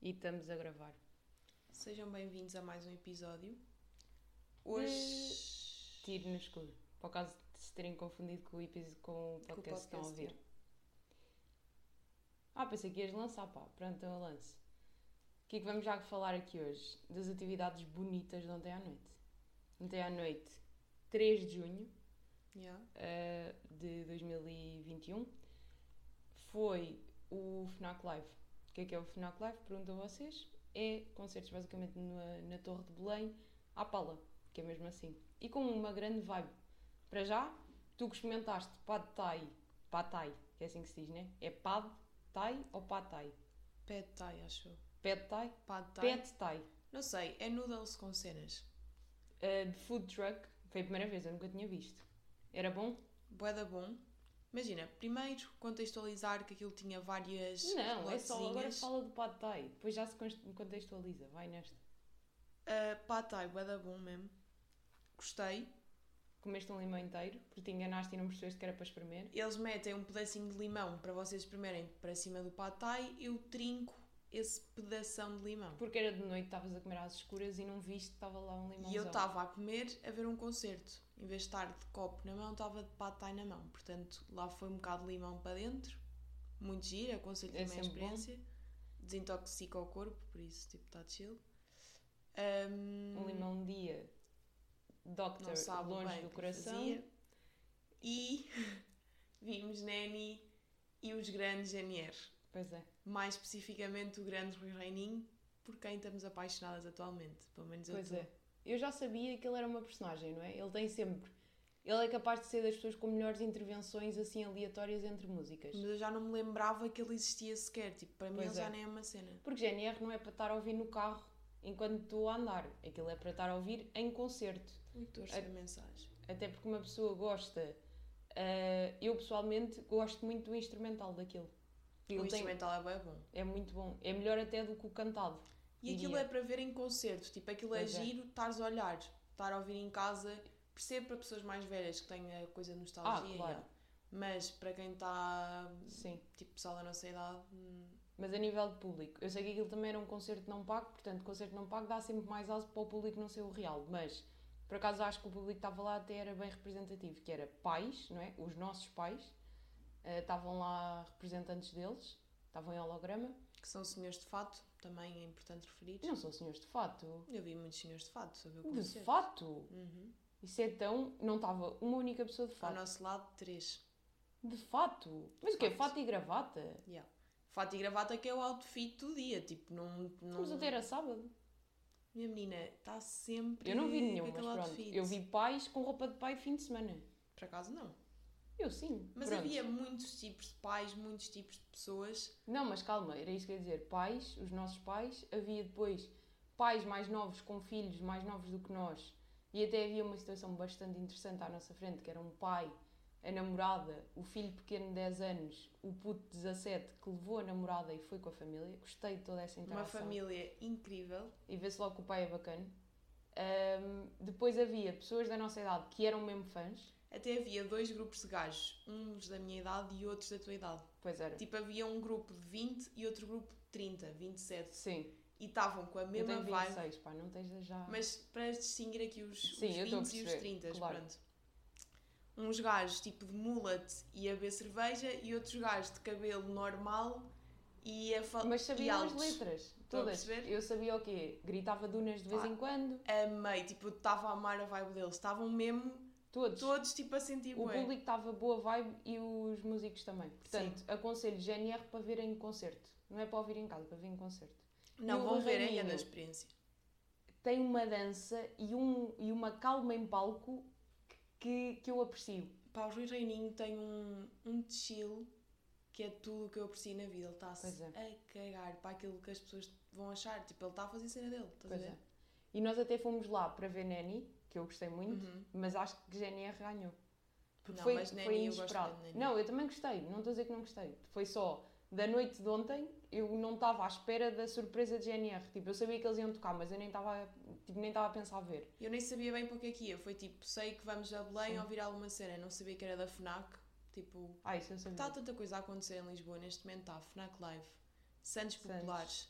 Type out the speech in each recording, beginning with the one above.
E estamos a gravar. Sejam bem-vindos a mais um episódio. Hoje. Tiro no escuro. Por causa de se terem confundido com o, episódio, com o podcast que estão a podcast, ouvir. Ah, pensei que ias lançar, pá. Pronto, então eu lance. O que é que vamos já falar aqui hoje? Das atividades bonitas de ontem à noite. Ontem à noite, 3 de junho Yeah. eh, de 2021, foi o FNAC Live. O que é que é o FNAC Live? Pergunto a vocês. É concertos basicamente na, na Torre de Belém, à pala, que é mesmo assim. E com uma grande vibe. Para já, tu que experimentaste Pad Thai, Pad Thai, que é assim que se diz, né? É Pad Thai ou Pad Thai? Pad Thai, acho. Pad Thai? Pad Thai. Pad Thai. Não sei, é noodles com cenas. Eh, de food truck, foi a primeira vez, eu nunca tinha visto. Era bom? Bué da bom. Imagina, primeiro contextualizar que aquilo tinha várias. Não, é só agora fala do Pad Thai, depois já se contextualiza, vai nesta. Uh, Pad Thai, da bom mesmo. Gostei. Comeste um limão inteiro, porque te enganaste e não percebeste que era para espremer. Eles metem um pedacinho de limão para vocês espremerem para cima do Pad Thai. Eu trinco esse pedação de limão. Porque era de noite, estavas a comer às escuras e não viste que estava lá um limãozão. E eu estava a comer a ver um concerto. Em vez de estar de copo na mão, estava de pad thai na mão. Portanto, lá foi um bocado de limão para dentro. Muito giro, aconselho É também a sempre bom. experiência. Desintoxica o corpo, por isso, tipo, está chill. Um, Um limão dia, Doctor, longe do coração. fazia. E vimos Neni e os grandes NR. Pois é, Mais especificamente o grande Rui Reininho, por quem estamos apaixonadas atualmente. Pelo menos eu pois é. Eu já sabia que ele era uma personagem, não é? Ele tem sempre... Ele é capaz de ser das pessoas com melhores intervenções assim aleatórias entre músicas. Mas eu já não me lembrava que ele existia sequer. Tipo, para mim Pois ele já é. nem é uma cena. Porque GNR não é para estar a ouvir no carro enquanto estou a andar. Aquilo é para estar a ouvir em concerto. A receber a mensagem. Até porque uma pessoa gosta. eh, eu pessoalmente gosto muito do instrumental daquilo. O Ele tem- instrumental é bem bom. é muito bom. É melhor até do que o cantado. E aquilo diria. é para ver em concerto. Tipo, aquilo Pois é é. giro, estares a olhar, estar a ouvir em casa. Percebo para pessoas mais velhas que têm a coisa de nostalgia. Ah, claro. Mas para quem está, Sim. tipo, pessoal da nossa idade, hum, Mas a nível de público, eu sei que aquilo também era um concerto não pago, portanto, concerto não pago dá sempre mais aso para o público não ser o real. Mas, por acaso, acho que o público que estava lá até era bem representativo, que era pais, não é? Os nossos pais. Eh, estavam lá representantes deles, estavam em holograma. que são senhores de fato, também é importante referir. Não são senhores de fato. Eu vi muitos senhores de fato ver o De fato? Uhum. Isso é tão. Não estava uma única pessoa de Ao fato. nosso lado, três. De fato? Mas o quê? Fato. Fato e gravata? Yeah. Fato e gravata que é o outfit do dia. Tipo, não. não... Estamos a ter a sábado. Minha menina está sempre. Eu não vi nenhum, mas pronto. outfit. Eu vi pais com roupa de pai fim de semana. Por acaso não. Eu sim. Mas pronto. havia muitos tipos de pais, muitos tipos de pessoas. Não, mas calma, era isso que eu ia dizer. Pais, os nossos pais, havia depois pais mais novos com filhos mais novos do que nós. E até havia uma situação bastante interessante à nossa frente, que era um pai, a namorada, o filho pequeno de 10 anos, o puto de 17 que levou a namorada e foi com a família. Gostei de toda essa Uma interação. família incrível. e vê-se logo que o pai é bacana. Ahm, depois havia pessoas da nossa idade que eram mesmo fãs. Até havia dois grupos de gajos, uns da minha idade e outros da tua idade. Pois era. Tipo, havia um grupo de 20 e outro grupo de 30, 27. Sim. E estavam com a Eu mesma tenho vibe. 26, pá, não tens já. Mas para distinguir aqui os, Sim, eu os estou a 20 e os perceber, 30, claro. pronto. Uns gajos tipo de mullet e a beber cerveja e outros gajos de cabelo normal e a fa- Mas sabiam as letras. Todas. Eu sabia o quê? Gritava dunas de vez em quando. Amei, tipo, estava a amar a vibe deles. Estavam mesmo Todos. todos tipo a sentir O bué. público estava boa vibe e os músicos também. Portanto, aconselho GNR para ver em concerto. Não é para ouvir em casa, para ver em concerto. Não, E vão ver aí Reininho? a experiência. Tem uma dança e, um, e uma calma em palco que, que eu aprecio. Pá, o Rui Reininho tem um, um chill que é tudo o que eu aprecio na vida. Ele está-se é. a cagar para aquilo que as pessoas vão achar. Tipo, ele está a fazer a cena dele, estás Pois a é. ver? E nós até fomos lá para ver Neni, que eu gostei muito, Uhum. mas acho que GNR ganhou. Porque Não, foi, mas foi eu inesperado. Neni. Não, eu também gostei, não estou a dizer que não gostei. Foi só da noite de ontem, eu não estava à espera da surpresa de GNR. Tipo, eu sabia que eles iam tocar, mas eu nem estava tipo, nem estava a pensar a ver. Eu nem sabia bem para o que é que ia. Foi tipo, sei que vamos a Belém Sim. ouvir alguma cena. Não sabia que era da FNAC. Tipo, Ah, isso eu está tanta coisa a acontecer em Lisboa neste momento. Está FNAC Live, Santos. Populares,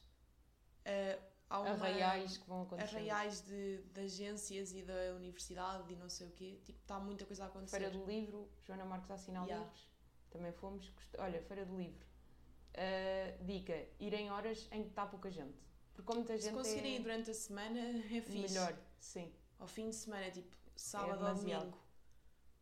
Uh, há uma, Arraiais que vão acontecer. arraiais de, de agências e da universidade e não sei o quê. Tipo, está muita coisa a acontecer. Feira do Livro, Joana Marques a assinar Yeah. livros. Também fomos. Olha, Feira do Livro. Uh, dica: ir em horas em que está pouca gente. Porque como muita Se gente conseguirem ir é durante a semana, é fixe. melhor. Sim. Ao fim de semana, tipo sábado ou demasiado. domingo,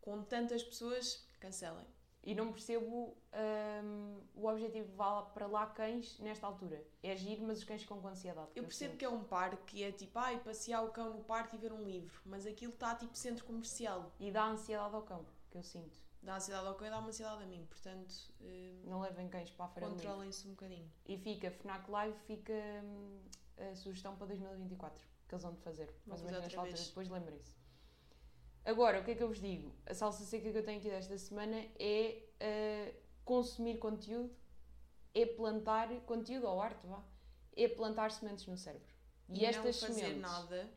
com tantas pessoas, cancelem. E não percebo um, o objetivo de levar para lá cães nesta altura. É agir, mas os cães ficam com ansiedade. Eu percebo que é um parque e é tipo, ai, passear o cão no parque e ver um livro, mas aquilo está tipo centro comercial. E dá ansiedade ao cão, que eu sinto. Dá ansiedade ao cão e dá uma ansiedade a mim, portanto, eh, Não levem cães para a Livro. controlem-se um bocadinho. E fica, FNAC Live fica hum, a sugestão para 2024, que eles vão de fazer. Mais ou menos nesta altura, depois lembrem-se. Agora, o que é que eu vos digo? A salsa seca que eu tenho aqui desta semana é uh, consumir conteúdo, é plantar conteúdo ou arte, vá. É plantar sementes no cérebro. E, E, estas não fazer sementes. nada,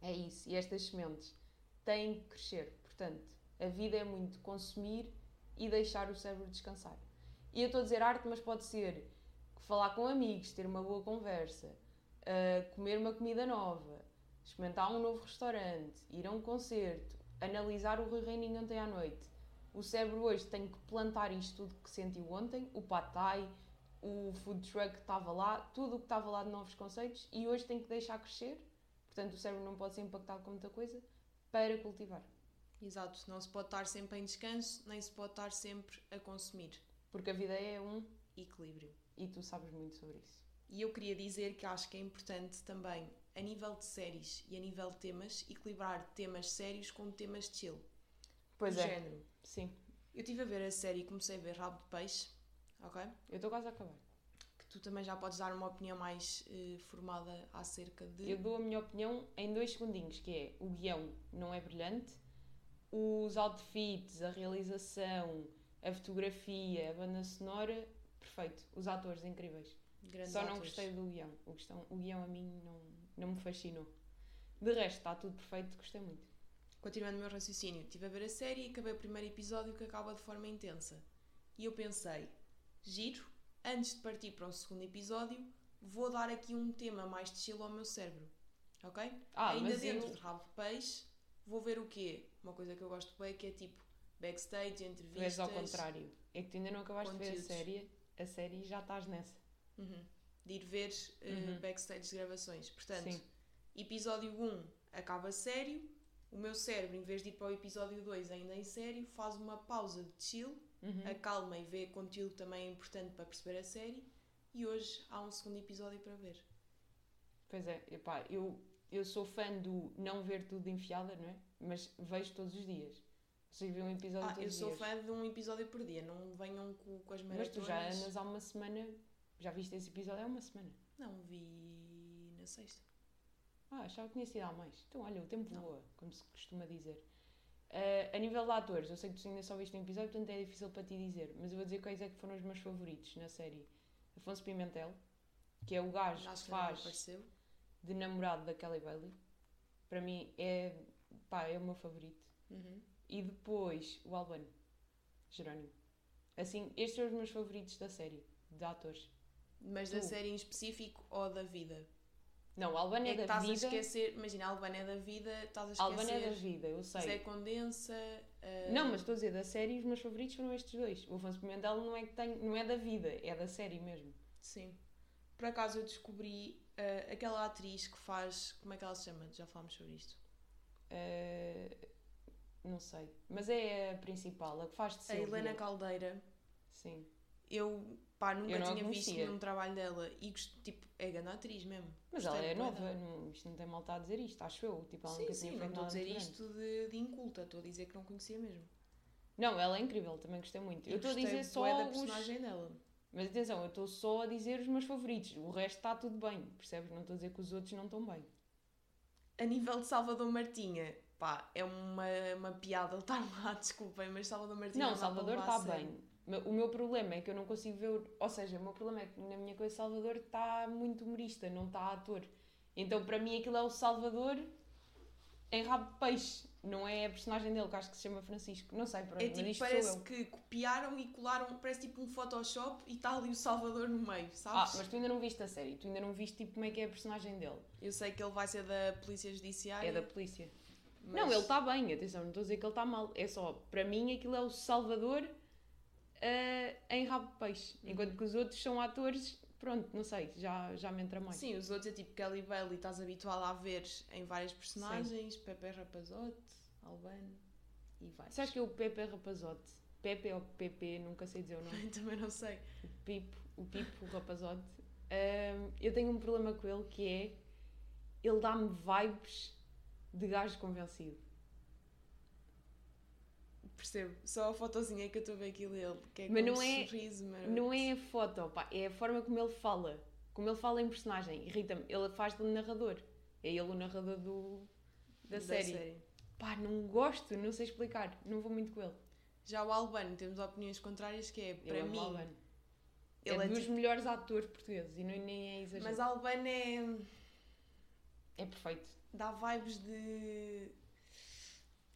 É isso, e estas sementes têm que crescer. Portanto, a vida é muito consumir e deixar o cérebro descansar. E eu estou a dizer arte, mas pode ser falar com amigos, ter uma boa conversa, uh, comer uma comida nova, experimentar um novo restaurante, ir a um concerto, analisar o Rui Reininho ontem à noite. O cérebro hoje tem que plantar isto tudo que sentiu ontem, o pad thai, o food truck que estava lá, tudo o que estava lá de novos conceitos, e hoje tem que deixar crescer Portanto, o cérebro não pode ser impactado com muita coisa para cultivar. exato, não se pode estar sempre em descanso, nem se pode estar sempre a consumir. Porque a vida é um Equilíbrio. e tu sabes muito sobre isso. E eu queria dizer que acho que é importante também, a nível de séries e a nível de temas, equilibrar temas sérios com temas de chill. Pois é, género. sim. Eu estive a ver a série e comecei a ver Rabo de Peixe, ok? Eu estou quase a acabar. Que tu também já podes dar uma opinião mais eh, formada acerca de. Eu dou a minha opinião em dois segundinhos, que é o guião não é brilhante, os outfits, a realização, a fotografia, a banda sonora, perfeito. Os atores incríveis. Grandes Só não atores. gostei do guião. O, questão, o guião a mim não, não me fascinou. De resto, está tudo perfeito, gostei muito. Continuando o meu raciocínio, estive a ver a série e acabei o primeiro episódio que acaba de forma intensa. E eu pensei, giro, antes de partir para o segundo episódio, vou dar aqui um tema mais de chill ao meu cérebro. Ok? Ah, Ainda mas dentro eu- de rabo de peixe, vou ver o quê? Uma coisa que eu gosto bem que é tipo backstage, entrevistas. ao contrário. É que tu ainda não acabaste de ver a conteúdos. série, a série já estás nessa. Uhum. De ir ver eh, Uhum. backstage de gravações. Portanto, Sim. episódio 1 acaba sério, o meu cérebro, em vez de ir para o episódio 2 ainda em sério, faz uma pausa de chill, Uhum. acalma e vê conteúdo também é importante para perceber a série. E hoje há um segundo episódio para ver. Pois é, epá, eu, eu sou fã do não ver tudo enfiada, não é? Mas vejo todos os dias. Consigo ver um episódio Ah, todos eu os sou dias. fã de um episódio por dia, não venham com, com as Mas maratonas. tu já andas há uma semana. Já viste esse episódio há uma semana? Não, vi na sexta. Ah, achava que tinha sido há mais. Então, olha, o tempo Não. voa, como se costuma dizer. Ah, a nível de atores, eu sei que tu ainda só viste um episódio, portanto é difícil para ti dizer, mas eu vou dizer quais é que foram os meus favoritos na série. Afonso Pimentel, que é o gajo que faz de namorado da Kelly Bailey. Para mim é, pá, é o meu favorito. Uhum. E depois o Albano, Jerónimo. Assim, estes são os meus favoritos da série, de atores. Mas da Tu. série em específico ou da vida? Não, Albano É é, da estás a vida. esquecer, imagina, a Albana é da vida, estás a esquecer. Albano é da vida, eu sei. Zé Condensa. eh, Não, mas estou a dizer, da série os meus favoritos foram estes dois. O Afonso Pimentel não é, que tem, não é da vida, é da série mesmo. Sim. Por acaso eu descobri eh, aquela atriz que faz. Como é que ela se chama? Já falámos sobre isto. Eh, não sei. Mas é a principal, a que faz de A Sílvia. Helena Caldeira. Sim. Eu, pá, nunca Eu a tinha visto conhecia. nenhum trabalho dela e tipo, é grande atriz mesmo. Mas Gostei ela é nova, não, isto não tem mal a dizer isto, acho eu. Tipo, ela Sim, nunca sim, não estou a dizer muito isto de, de inculta, estou a dizer que não conhecia mesmo. Não, ela é incrível, também gostei muito. E eu estou a dizer só da os... personagem dela. Mas atenção, eu estou só a dizer os meus favoritos. O resto está tudo bem, percebes? Não estou a dizer que os outros não estão bem. A nível de Salvador Martinha, pá, é uma, uma piada ele estar lá, desculpem, mas Salvador Martinha Não, para Salvador a está bem. O meu problema é que eu não consigo ver. Ou seja, o meu problema é que na minha coisa Salvador está muito humorista, não está ator. Então para mim aquilo é o Salvador em rabo de peixe. não é a personagem dele, que acho que se chama Francisco. Não sei, pronto, É mas tipo, isto sou parece que copiaram e colaram, parece tipo um Photoshop e está ali o Salvador no meio, Ah, sabes? mas tu ainda não viste a série, tu ainda não viste tipo, como é que é a personagem dele. Eu sei que ele vai ser da Polícia Judiciária. É da polícia. mas- Não, ele está bem, atenção, não estou a dizer que ele está mal. É só, para mim, aquilo é o Salvador ah, em rabo de peixe. Uhum. Enquanto que os outros são atores, pronto, não sei, já, já me entra mais. Sim, os outros é tipo Kelly Bailey, estás habituado a ver em várias personagens, Pepe Rapazote, Albano e vários. Sabes que é o Pepe Rapazote? Pepe ou Pepe, nunca sei dizer o nome. Também não sei. O Pipo, o Pipo Rapazote. Ahm, eu tenho um problema com ele que é, ele dá-me vibes de gajo convencido. Percebo. Só a fotozinha que eu estou a ver aquilo dele, que é Mas com não um é- sorriso Não é a foto, pá, é a forma como ele fala. Como ele fala em personagem. Irrita-me. Ele faz de narrador. É ele o narrador do, da, série. Pá, não gosto, não sei explicar. Não vou muito com ele. Já o Albano, temos opiniões contrárias, que é, para é mim, Albano. ele é é dos tipo- melhores atores portugueses e não, nem é exagero. mas Albano é... É perfeito. dá vibes de...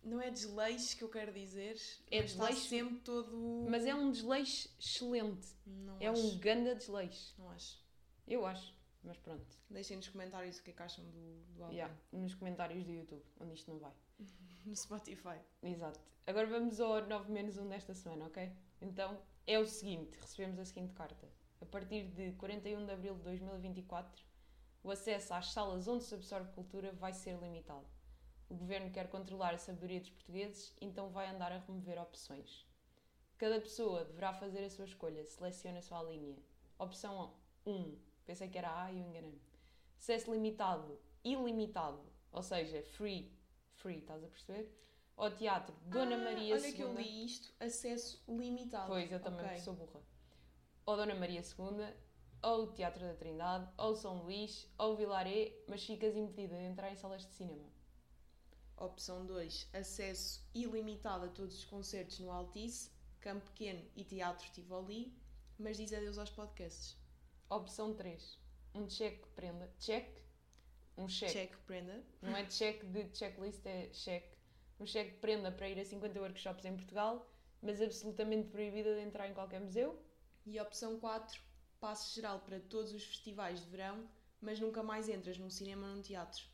Não é desleixo que eu quero dizer, É desleixo, sempre todo... Mas é um desleixo excelente. Não É acho. um ganda desleixo. Não acho. Eu acho. Mas pronto. Deixem nos comentários o que é que acham do, do Albano. Yeah, nos comentários do YouTube, onde isto não vai. No Spotify. Exato. Agora vamos ao 9 menos 1 desta semana, ok? Então, é o seguinte, recebemos a seguinte carta. A partir de 41 de abril de 2024, o acesso às salas onde se absorve cultura vai ser limitado. O governo quer controlar a sabedoria dos portugueses, então vai andar a remover opções. Cada pessoa deverá fazer a sua escolha, selecione a sua linha. Opção 1. Pensei que era A e eu enganei-me. Acesso limitado, ilimitado, ou seja, free, free, estás a perceber? Ao teatro Dona Ah, Maria Olha que eu II. li isto, acesso limitado. Pois, eu também Ok. sou burra. Ou Dona Maria II, ou o Teatro da Trindade, ou São Luís, ou Vilaré, mas ficas impedida de entrar em salas de cinema. Opção 2, acesso ilimitado a todos os concertos no Altice, Campo Pequeno e Teatro Tivoli, mas diz adeus aos podcasts. Opção 3. Um cheque prenda. Cheque? Um cheque. Check, prenda. Não é cheque de checklist, é cheque. Um cheque prenda para ir a 50 workshops em Portugal, mas absolutamente proibida de entrar em qualquer museu. E opção 4, passe geral para todos os festivais de verão, mas nunca mais entras num cinema ou num teatro.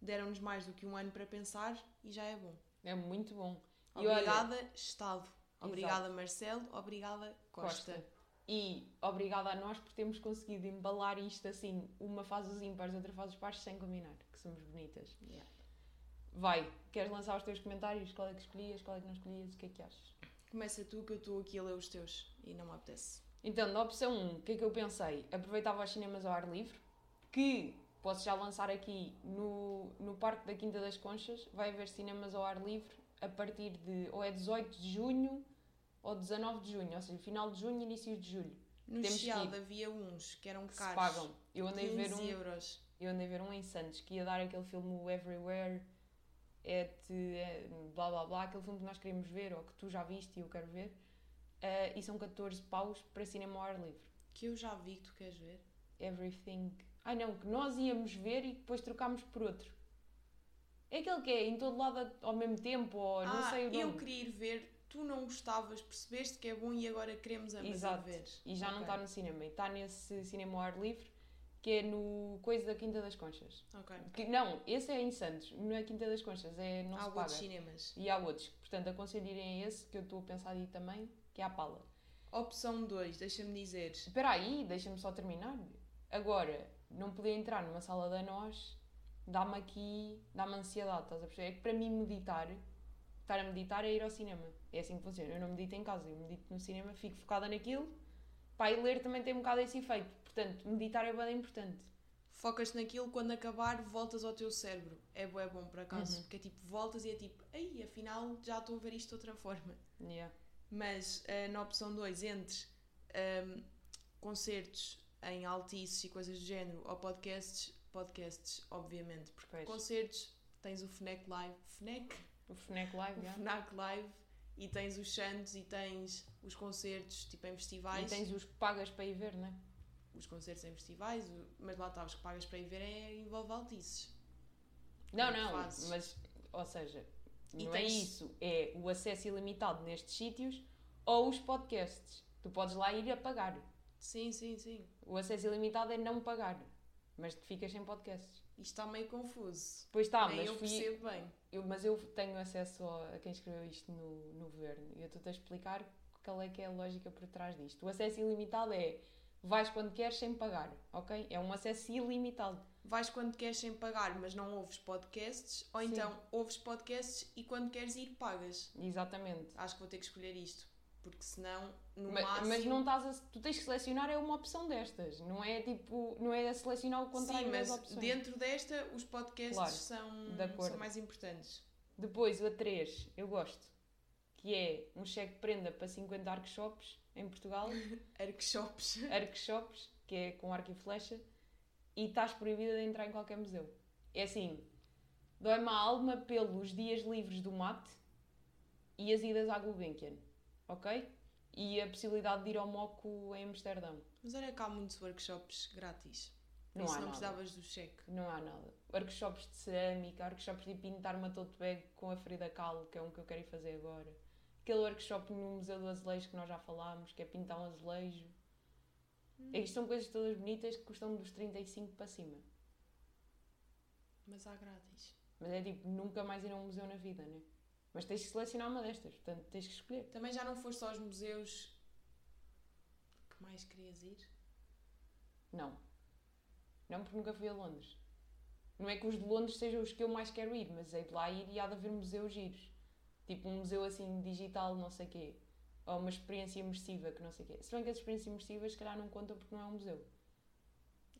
Deram-nos mais do que um ano para pensar e já é bom. É muito bom. E olha, Obrigada, Estado. Obrigada, Marcelo. Obrigada, Costa. Costa. E obrigada a nós por termos conseguido embalar isto assim, uma faz os ímpares, outra faz os pares sem combinar, que somos bonitas. Yeah. Vai, queres lançar os teus comentários? Qual é que escolhias, qual é que não escolhias? O que é que achas? Começa tu que eu estou aqui a ler os teus e não me apetece. Então, na opção 1, o que é que eu pensei? Aproveitava os cinemas ao ar livre, que posso já lançar aqui no, no Parque da Quinta das Conchas, vai haver cinemas ao ar livre a partir de ou é 18 de junho ou 19 de junho, ou seja, final de junho, início de julho. No Temos que Chiado ir. havia uns que eram Que se caros. pagam. Eu andei, a ver 15 um, euros. eu andei a ver um em Santos que ia dar aquele filme Everywhere at eh, blá blá blá, aquele filme que nós queríamos ver ou que tu já viste e eu quero ver. eh, e são 14 paus para cinema ao ar livre. Que eu já vi que tu queres ver. Everything. Ai não, que nós íamos ver e depois trocámos por outro. É aquele que é em todo lado ao mesmo tempo, ou não ah, sei o nome. eu queria ir ver, tu não gostavas, percebeste que é bom e agora queremos ambas ir Exato. ver. E já não Ok. está no cinema. E está nesse cinema ao ar livre, que é no Coisa da Quinta das Conchas. Ok. Que, não, esse é em Santos, não é Quinta das Conchas, é não Há se paga. outros cinemas. E há outros. Portanto, aconselho irem a esse, que eu estou a pensar aí também, que é a Pala. Opção 2, deixa-me dizer. Espera aí, deixa-me só terminar. Agora, não poder entrar numa sala da nós dá-me aqui, dá-me ansiedade, estás a perceber? É que para mim meditar, estar a meditar é ir ao cinema. É assim que funciona. Eu não medito em casa, eu medito no cinema, fico focada naquilo. Pá, e ler também tem um bocado esse efeito. Portanto, meditar é bem importante. Focas naquilo, quando acabar, voltas ao teu cérebro. É bom, é bom por acaso. Uhum. Porque é tipo, voltas e é tipo, ei, afinal já estou a ver isto de outra forma. Yeah. Mas eh, na opção 2, entre ehm, concertos em altices e coisas do género ou podcasts, podcasts, obviamente. Porque Pois. concertos tens o FNAC Live, FNAC, O FNAC Live, o yeah. FNAC Live e tens os Santos e tens os concertos tipo em E festivais. tens os que pagas para ir ver, não é? Os concertos em festivais, mas lá está, os que pagas para ir ver é envolve altices. Não, é não, fazes? mas, ou seja, E não é tens- isso. É o acesso ilimitado nestes sítios ou os podcasts. Tu podes lá ir a pagar. Sim, sim, sim. O acesso ilimitado é não pagar. Mas tu ficas sem podcasts. Isto está meio confuso. Pois está, Nem mas eu fui, percebo bem. eu- mas eu tenho acesso a quem escreveu isto no, no governo e eu estou-te a explicar qual é que é a lógica por trás disto. O acesso ilimitado é vais quando queres sem pagar, ok? É um acesso ilimitado. Vais quando queres sem pagar, mas não ouves podcasts, ou Sim. então ouves podcasts e quando queres ir pagas. Exatamente. Acho que vou ter que escolher isto, porque senão, no Ma- máximo... Mas, não estás a, tu tens que selecionar é uma opção destas, não é tipo, não é a selecionar o contrário Sim, mas das opções. dentro desta, os podcasts Claro, são, são mais importantes. Depois, o A3, eu gosto, que é um cheque de prenda para 50 arcshops em Portugal, Arcshops. arcshops, que é com arco e flecha, e estás proibida de entrar em qualquer museu. É assim, dói-me a alma pelos dias livres do mate e as idas à Gulbenkian, ok? E a possibilidade de ir ao Moco em Amsterdão. Mas olha que há muitos workshops grátis. Não isso há não nada. precisavas do cheque. Não há nada. Workshops de cerâmica, workshops de pintar uma tote bag com a Frida Kahlo, que é um que eu quero ir fazer agora. Aquele workshop no Museu do Azulejo que nós já falámos, que é pintar um azulejo. É que isto são coisas todas bonitas que custam dos 35 para cima. Mas há grátis. Mas é tipo, nunca mais ir a um museu na vida, né? Mas tens que selecionar uma destas, portanto tens que escolher. Também já não foste aos museus que mais querias ir? Não. Não porque nunca fui a Londres. Não é que os de Londres sejam os que eu mais quero ir, mas hei de lá ir e há de haver museus giros. Tipo um museu assim digital, não sei quê. Ou uma experiência imersiva, que não sei quê. Se bem que as experiências imersivas se calhar não contam porque não é um museu.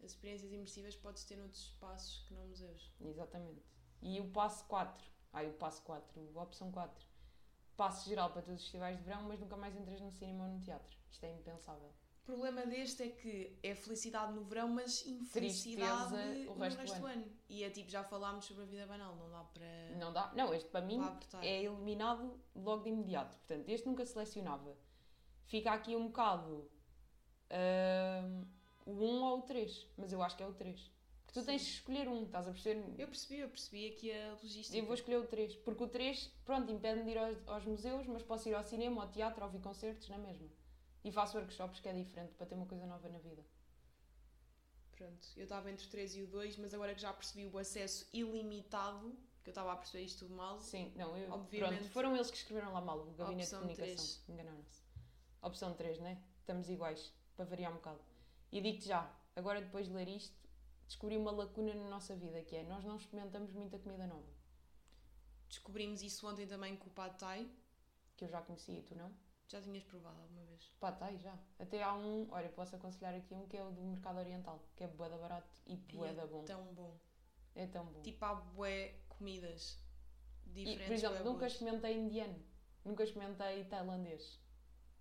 As experiências imersivas podes ter noutros espaços que não museus. Exatamente. E o passo 4. Ai, o passo 4. A opção 4. Passo geral para todos os festivais de verão, mas nunca mais entras no cinema ou no teatro. Isto é impensável. O problema deste é que é felicidade no verão, mas infelicidade Tristeza o no resto resto, do do ano. E é tipo, já falámos sobre a vida banal, não dá para, Não dá. Não, este para mim é eliminado logo de imediato. Portanto, este nunca selecionava. Fica aqui um bocado ahm, o 1 ou o 3, mas eu acho que é o 3. Tu tens de escolher um, estás a perceber? Eu percebi, eu percebi aqui a logística. Eu vou escolher o 3, porque o 3, pronto, impede-me de ir aos, aos museus, mas posso ir ao cinema, ao teatro, ouvir concertos, na mesma. E faço workshops, que é diferente, para ter uma coisa nova na vida. Pronto, eu estava entre o 3 e o 2, mas agora que já percebi o acesso ilimitado, que eu estava a perceber isto tudo mal, Sim, não, eu, Obviamente. pronto, foram eles que escreveram lá mal, o gabinete de comunicação. Enganaram-se. Opção 3, né? Estamos iguais, para variar um bocado. E digo-te já, agora depois de ler isto, descobri uma lacuna na nossa vida, que é nós não experimentamos muita comida nova. descobrimos isso ontem também com o Pad Thai. Que eu já conhecia e tu não? Já tinhas provado alguma vez? Tá aí já. Até há um, olha, posso aconselhar aqui um que é o do mercado oriental, que é bué da barato e E bué da bom. Tão bom. É tão bom. Tipo, há bué comidas E, diferentes. por exemplo, nunca experimentei indiano, nunca experimentei tailandês.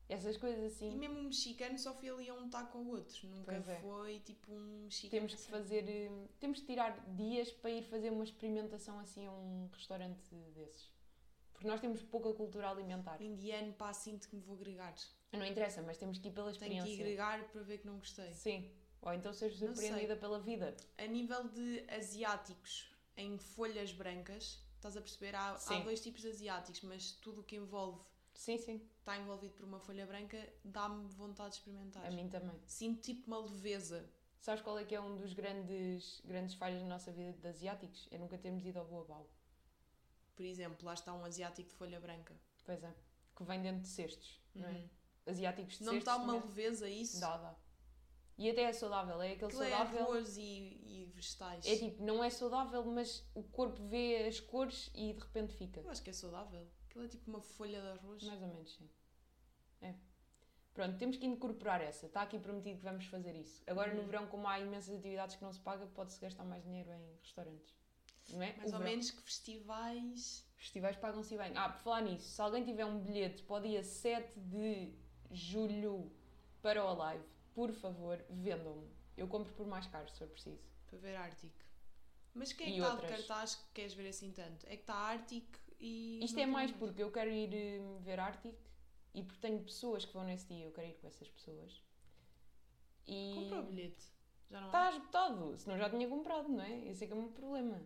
Essas coisas assim. E mesmo um mexicano só foi ali a um taco ao outro. Nunca é. foi tipo um mexicano. Temos que assim. fazer, eh, temos que tirar dias para ir fazer uma experimentação assim a um restaurante desses. Porque nós temos pouca cultura alimentar. Indiano, pá, sinto que me vou agregar. Não interessa, mas temos que ir pela Tenho experiência. que ir agregar para ver que não gostei. Sim. Ou então seres surpreendida pela vida. A nível de asiáticos em folhas brancas, estás a perceber? Há, há dois tipos de asiáticos, mas tudo o que envolve Sim, sim. está envolvido por uma folha branca dá-me vontade de experimentar. A mim também. Sinto tipo uma leveza. Sabes qual é que é um dos grandes, grandes falhas na nossa vida de asiáticos? É nunca termos ido ao Boabau. Por exemplo, lá está um asiático de folha branca. Pois é. Que vem dentro de cestos, não é? Uhum. Asiáticos de Não cestos. dá uma também- leveza isso? Dá, dá. E até é saudável. É aquele Aquilo é saudável. arroz e, e vegetais. É tipo, não é saudável, mas o corpo vê as cores e de repente fica. Eu acho que é saudável. Aquilo é tipo uma folha de arroz. Mais ou menos, sim. É. Pronto, temos que incorporar essa. Está aqui prometido que vamos fazer isso. Agora no Uhum. verão, como há imensas atividades que não se paga, pode-se gastar mais dinheiro em restaurantes. Não é? Mais O ou verão. menos que festivais. Festivais pagam-se bem. Ah, por falar nisso, se alguém tiver um bilhete para o dia 7 de julho para o live, por favor, vendam-me. Eu compro por mais caro, se for preciso. para ver Arctic. Mas quem é que está de cartaz que queres ver assim tanto? É que está Arctic e. Isto é mais porque eu quero ir hum, ver Arctic e porque tenho pessoas que vão nesse dia, eu quero ir com essas pessoas. E Compra o bilhete. Já não está há? esgotado, senão já tinha comprado, não é? Esse é que é o meu problema.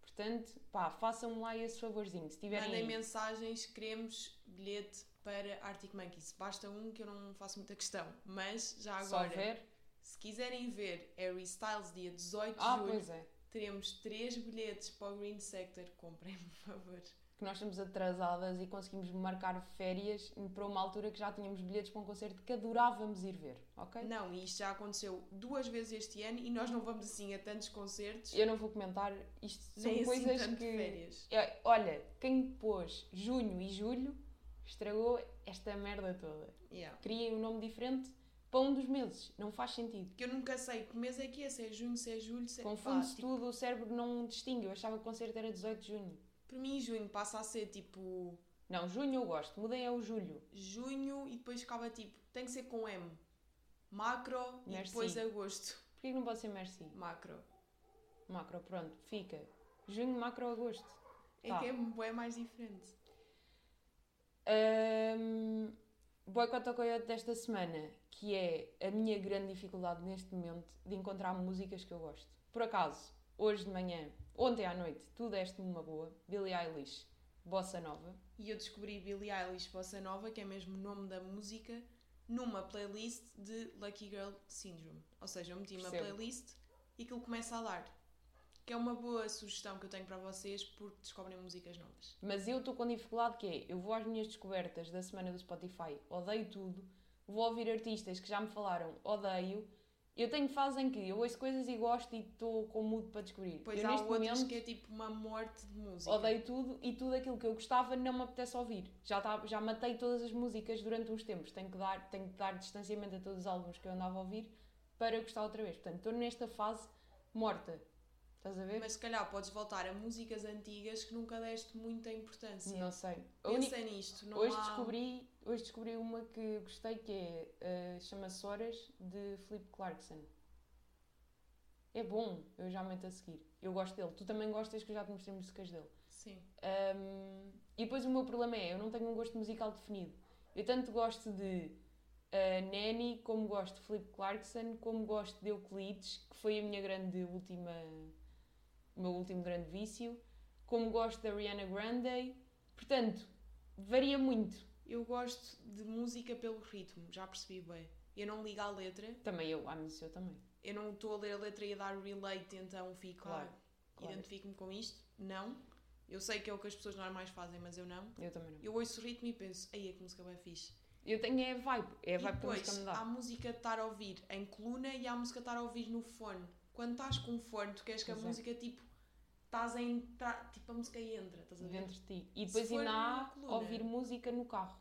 Portanto, pá, façam-me lá esse favorzinho. Se tiverem. Mandem mensagens, queremos bilhete para Arctic Monkeys. Basta um que eu não faço muita questão. Mas já Só agora, ver. se quiserem ver Harry Styles dia 18 de Ah, julho, pois é. Teremos três bilhetes para o Green Sector. Comprem, por favor. Que nós estamos atrasadas e conseguimos marcar férias para uma altura que já tínhamos bilhetes para um concerto que adorávamos ir ver, ok? Não, e isto já aconteceu duas vezes este ano e nós não vamos assim a tantos concertos. Eu não vou comentar, isto são nem assim coisas tanto que. férias. É, Olha, quem pôs junho e julho estragou esta merda toda. Yeah. Criem um nome diferente para um dos meses. Não faz sentido. Que eu nunca sei que mês é que é, se é junho, se é julho, se é... Confunde-se tipo, tudo, o cérebro não distingue. Eu achava que o concerto era 18 de junho. Para mim, junho passa a ser tipo Não, junho eu gosto. Mudem ao julho. junho e depois acaba tipo, tem que ser com M. Macro e Merci. depois agosto. Porquê que não pode ser merci? Macro. Macro, pronto, fica. Junho, macro, agosto. É Tá. que é, é mais diferente. Um, coiote desta semana, que é a minha grande dificuldade neste momento de encontrar músicas que eu gosto. Por acaso, hoje de manhã, ontem à noite, tu deste-me uma boa, Billie Eilish, Bossa Nova. E eu descobri Billie Eilish Bossa Nova, que é mesmo o nome da música, numa playlist de Lucky Girl Syndrome. Ou seja, eu meti uma Percebo. playlist e aquilo começa a dar. Que é uma boa sugestão que eu tenho para vocês porque descobrem músicas novas. Mas eu estou com dificuldade que é, eu vou às minhas descobertas da semana do Spotify, odeio tudo, vou ouvir artistas que já me falaram, odeio. Eu tenho fase em que eu ouço coisas e gosto e estou com mood para descobrir. Pois eu, há neste outras momento, que é tipo uma morte de música. odeio tudo e tudo aquilo que eu gostava não me apetece ouvir. Já, tá, já matei todas as músicas durante uns tempos. Tenho que, dar, tenho que dar distanciamento a todos os álbuns que eu andava a ouvir para gostar outra vez. Portanto, estou nesta fase morta. Estás a ver? Mas se calhar podes voltar a músicas antigas que nunca deste muita importância. não sei. Pensa única- nisto. Não Hoje há... descobri, hoje descobri uma que gostei que é eh, chama-se Horas de Philip Clarkson. É bom, eu já meto a seguir. Eu gosto dele. Tu também gostas que eu já te mostrei músicas dele. Sim. Um, e depois o meu problema é, eu não tenho um gosto musical definido. Eu tanto gosto de uh, Nanny, como gosto de Philip Clarkson, como gosto de Euclides, que foi a minha grande última, o meu último grande vício, como gosto da Ariana Grande. Portanto, varia muito. Eu gosto de música pelo ritmo, já percebi bem. Eu não ligo à letra, Também eu, ah, mas eu também. eu não estou a ler a letra e a dar relate, então fico, Claro, ah, claro. identifico-me com isto. Não. Eu sei que é o que as pessoas normais fazem, mas eu não. Eu também não. Eu ouço o ritmo e penso, aí que música bem fixe. Eu tenho é vibe, é a e vibe que a depois, música me dá. há música de estar a ouvir em coluna e há música de estar a ouvir no fone. Quando estás com fone, tu queres que a Pois é. música, tipo, estás a entrar, tipo, a música entra, estás a ver? dentro de ti. E depois ainda há coluna. ouvir música no carro.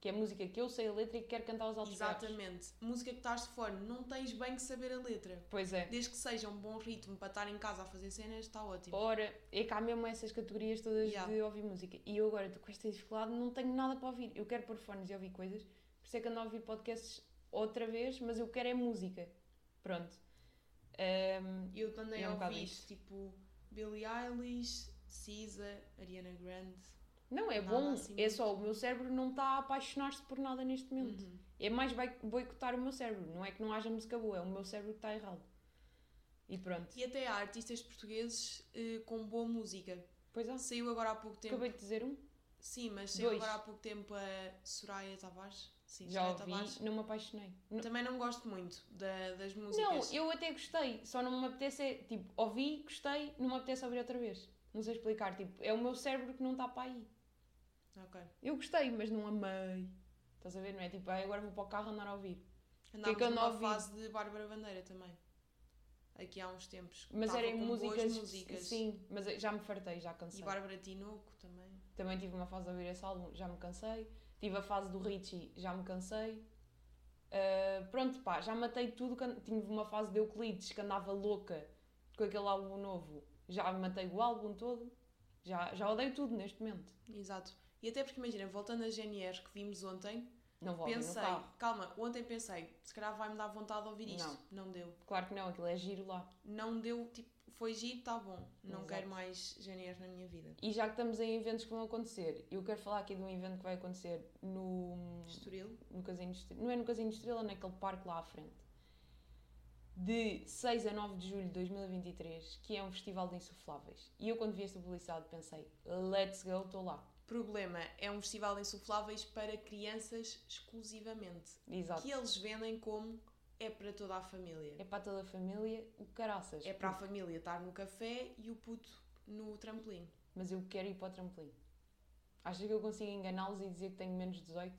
Que é música que eu sei a letra e que quero cantar aos altos. Exatamente. Música que estás de fone, não tens bem que saber a letra. Pois é. Desde que seja um bom ritmo para estar em casa a fazer cenas, está ótimo. Ora, é que há mesmo essas categorias todas Yeah. de ouvir música. E eu agora com esta dificuldade, não tenho nada para ouvir. Eu quero pôr fones e ouvir coisas. Por isso é que ando a ouvir podcasts outra vez, mas eu quero é música. Pronto. Ahm, Eu andei É um isto. tipo Billie Eilish, Cisa, Ariana Grande. não, é bom. assim é muito. só o meu cérebro não está a apaixonar-se por nada neste momento. Uhum. É mais boi- boicotar o meu cérebro. Não é que não haja música boa, é o meu cérebro que está errado. E pronto. E até há artistas portugueses eh, com boa música. Pois é. Saiu agora há pouco tempo. Acabei de dizer um. Sim, mas saiu Dois. agora há pouco tempo a Soraya Tavares. Sim, Já ouvi, Tavares. não me apaixonei. Não- Também não gosto muito da- das Não, músicas. eu até gostei, só não me apetece, é, tipo, ouvi, gostei, não me apetece ouvir outra vez. Não sei explicar, tipo, é o meu cérebro que não está para aí. Ok. Eu gostei, mas não amei. Estás a ver? Não é tipo, "Ai, agora vou para o carro andar a ouvir. Andámos que ando a numa fase de Bárbara Bandeira também. Aqui há uns tempos. Mas eram músicas, músicas. Sim, mas já me fartei, já cansei. E Bárbara Tinoco também. Também tive uma fase de ouvir esse álbum, já me cansei. Tive a fase do Richie, já me cansei. Ah, pronto, pá, já matei tudo. Tive uma fase de Euclides que andava louca com aquele álbum novo. Já matei o álbum todo. Já, já odeio tudo neste momento. Exato. E até porque imagina, voltando a GNR que vimos ontem, Não vou pensei, calma, ontem pensei, se calhar vai-me dar vontade de ouvir isto. Não. deu. Claro que não, aquilo é giro lá. Não deu, tipo, foi giro, tá bom. Não Exato. quero mais GNR na minha vida. E já que estamos em eventos que vão acontecer, eu quero falar aqui de um evento que vai acontecer no, Estoril. no Casino Industrial. Não é no Casino Industrial, é naquele parque lá à frente. de 6 a 9 de julho de 2023, que é um festival de insufláveis. E eu, quando vi esta publicidade, pensei: let's go, estou lá. Problema, é um festival de insufláveis para crianças exclusivamente. Exato. Que eles vendem como é para toda a família. É para toda a família, o caraças. É para a família estar no café e o puto no trampolim. Mas eu quero ir para o trampolim. Achas que eu consigo enganá-los e dizer que tenho menos de 18?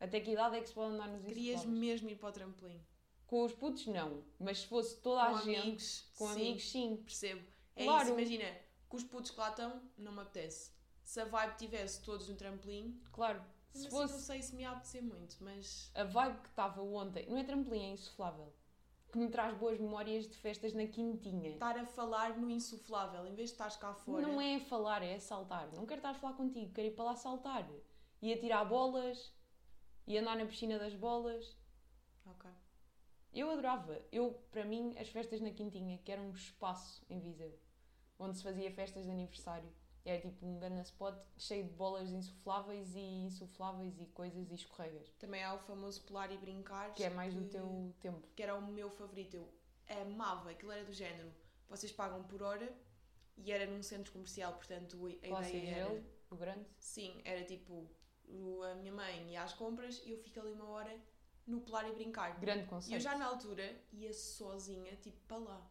Até que idade é que se pode andar nos Querias mesmo ir para o trampolim. Com os putos, não. Mas se fosse toda com a gente, amigos, com sim, amigos, sim. Percebo. É Claro. isso, imagina, com os putos que lá estão, não me apetece. Se a vibe tivesse todos no trampolim, Claro. Se assim, fosse não sei se me ia apetecer muito, mas a vibe que estava ontem, não é trampolim, é insuflável. Que me traz boas memórias de festas na quintinha. estar a falar no insuflável, em vez de estares cá fora. Não é falar, é saltar. Não quero estar a falar contigo, quero ir para lá saltar. E tirar bolas, e andar na piscina das bolas. Ok. Eu adorava. Eu, para mim, as festas na Quintinha, que era um espaço em Viseu, onde se fazia festas de aniversário. Era tipo um grande spot cheio de bolas insufláveis e insufláveis e coisas e escorregas. Também há o famoso pular e brincar. Que é mais do teu tempo. Que era o meu favorito. Eu amava, aquilo era do género. Vocês pagam por hora e era num centro comercial, portanto a ideia era. gelo, o grande. Sim, era tipo a minha mãe ia às compras e eu fico ali uma hora no pular e brincar. Grande E eu conceito. já na altura ia sozinha, tipo, para lá.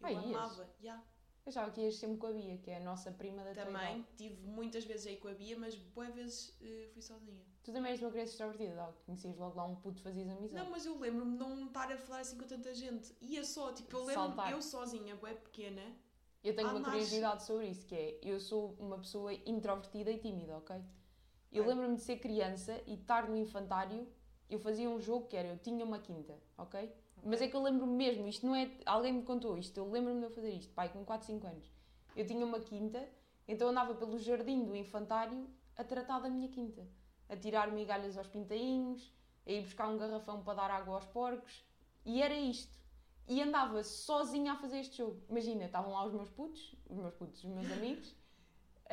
Eu Ah, amava, já. Eu achava que ias sempre com a Bia, que é a nossa prima da Também tive muitas vezes aí com a Bia, mas boas vezes eh, fui sozinha. Tu também és uma criança extrovertida, Dal. Conhecias logo lá um puto, fazias amizade. Não, mas eu lembro-me de não estar a falar assim com tanta gente. Ia só, tipo, eu lembro-me, eu sozinha, bué pequena. Eu tenho Ah, uma mas- curiosidade sobre isso, que é, eu sou uma pessoa introvertida e tímida, ok? Eu lembro-me de ser criança e estar no infantário, eu fazia um jogo que era, eu tinha uma quinta, ok? Mas é que eu lembro-me mesmo, isto não é, alguém me contou isto, eu lembro-me de eu fazer isto, pai, com 4, 5 anos. Eu tinha uma quinta, então andava pelo jardim do infantário a tratar da minha quinta. A tirar migalhas aos pintainhos, a ir buscar um garrafão para dar água aos porcos, e era isto. E andava sozinha a fazer este jogo. Imagina, estavam lá os meus putos, os meus putos, os meus amigos,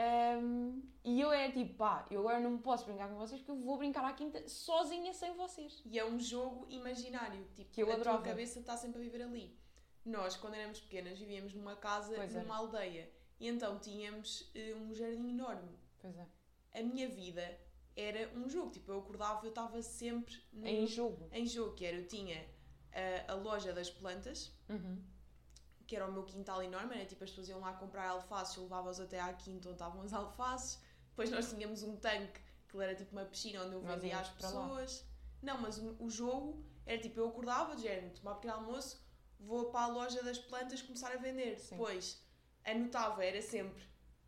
Ahm, e eu era tipo, pá, eu agora não posso brincar com vocês porque eu vou brincar à quinta sozinha sem vocês. E é um jogo imaginário, tipo, Que eu a adorava. tua cabeça está sempre a viver ali. Nós, quando éramos pequenas, vivíamos numa casa, Pois é. numa aldeia. E então tínhamos eh, um jardim enorme. Pois é. A minha vida era um jogo. Tipo, eu acordava, eu estava sempre Em jogo. em jogo, que era, eu tinha ah, a loja das plantas, Uhum. Que era o meu quintal enorme, era tipo as pessoas iam lá comprar alfaces, eu levava-os até à quinta onde estavam as alfaces. Depois nós tínhamos um tanque, que era tipo uma piscina onde eu Nós vendia às para lá. pessoas. Não, mas o, o jogo era tipo, eu acordava, de género, tomar pequeno almoço, vou para a loja das plantas começar a vender. Sim. Depois anotava, era sempre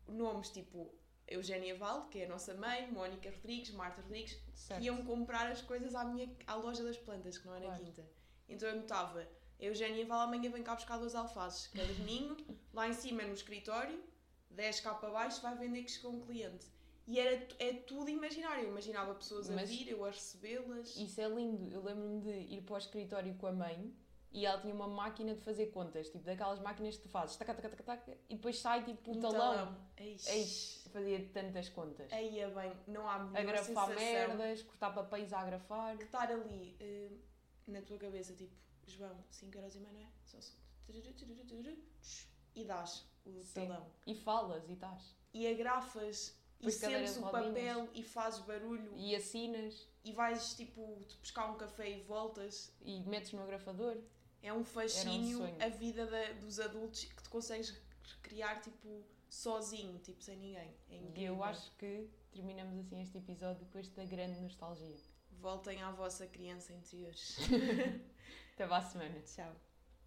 nomes tipo Eugénia Valde, que é a nossa mãe, Mónica Rodrigues, Marta Rodrigues, Certo. iam comprar as coisas à, minha, à loja das plantas, que não era Claro. quinta. Então eu notava, a Eugénia vai amanhã vem cá buscar duas alfaces, cada domingo, lá em cima no escritório, 10 cá para baixo, vai vender que chegou um cliente. E era, é tudo imaginário. Eu imaginava pessoas a Mas- vir, eu a recebê-las. Isso é lindo. Eu lembro-me de ir para o escritório com a mãe e ela tinha uma máquina de fazer contas, tipo daquelas máquinas que tu fazes, taca, taca, taca, taca, e depois sai tipo um talão. Eish. Eish, fazia tantas contas. Aí é bem, não há melhor Agrafar merdas, cortar papéis a agrafar. que estar ali eh, na tua cabeça, tipo, João, 5 euros e meio, não é? Só se- E dás o Sim. talão. E falas e estás. e agrafas e sentes o rodinhas. papel e fazes barulho E assinas e vais tipo te buscar um café e voltas. e metes no agrafador. É um fascínio sonho. a vida da- dos adultos que tu consegues recriar tipo sozinho, tipo sem ninguém. É E incrível. eu acho que terminamos assim este episódio com esta grande nostalgia. Voltem à vossa criança interior. Até para a semana. Tchau.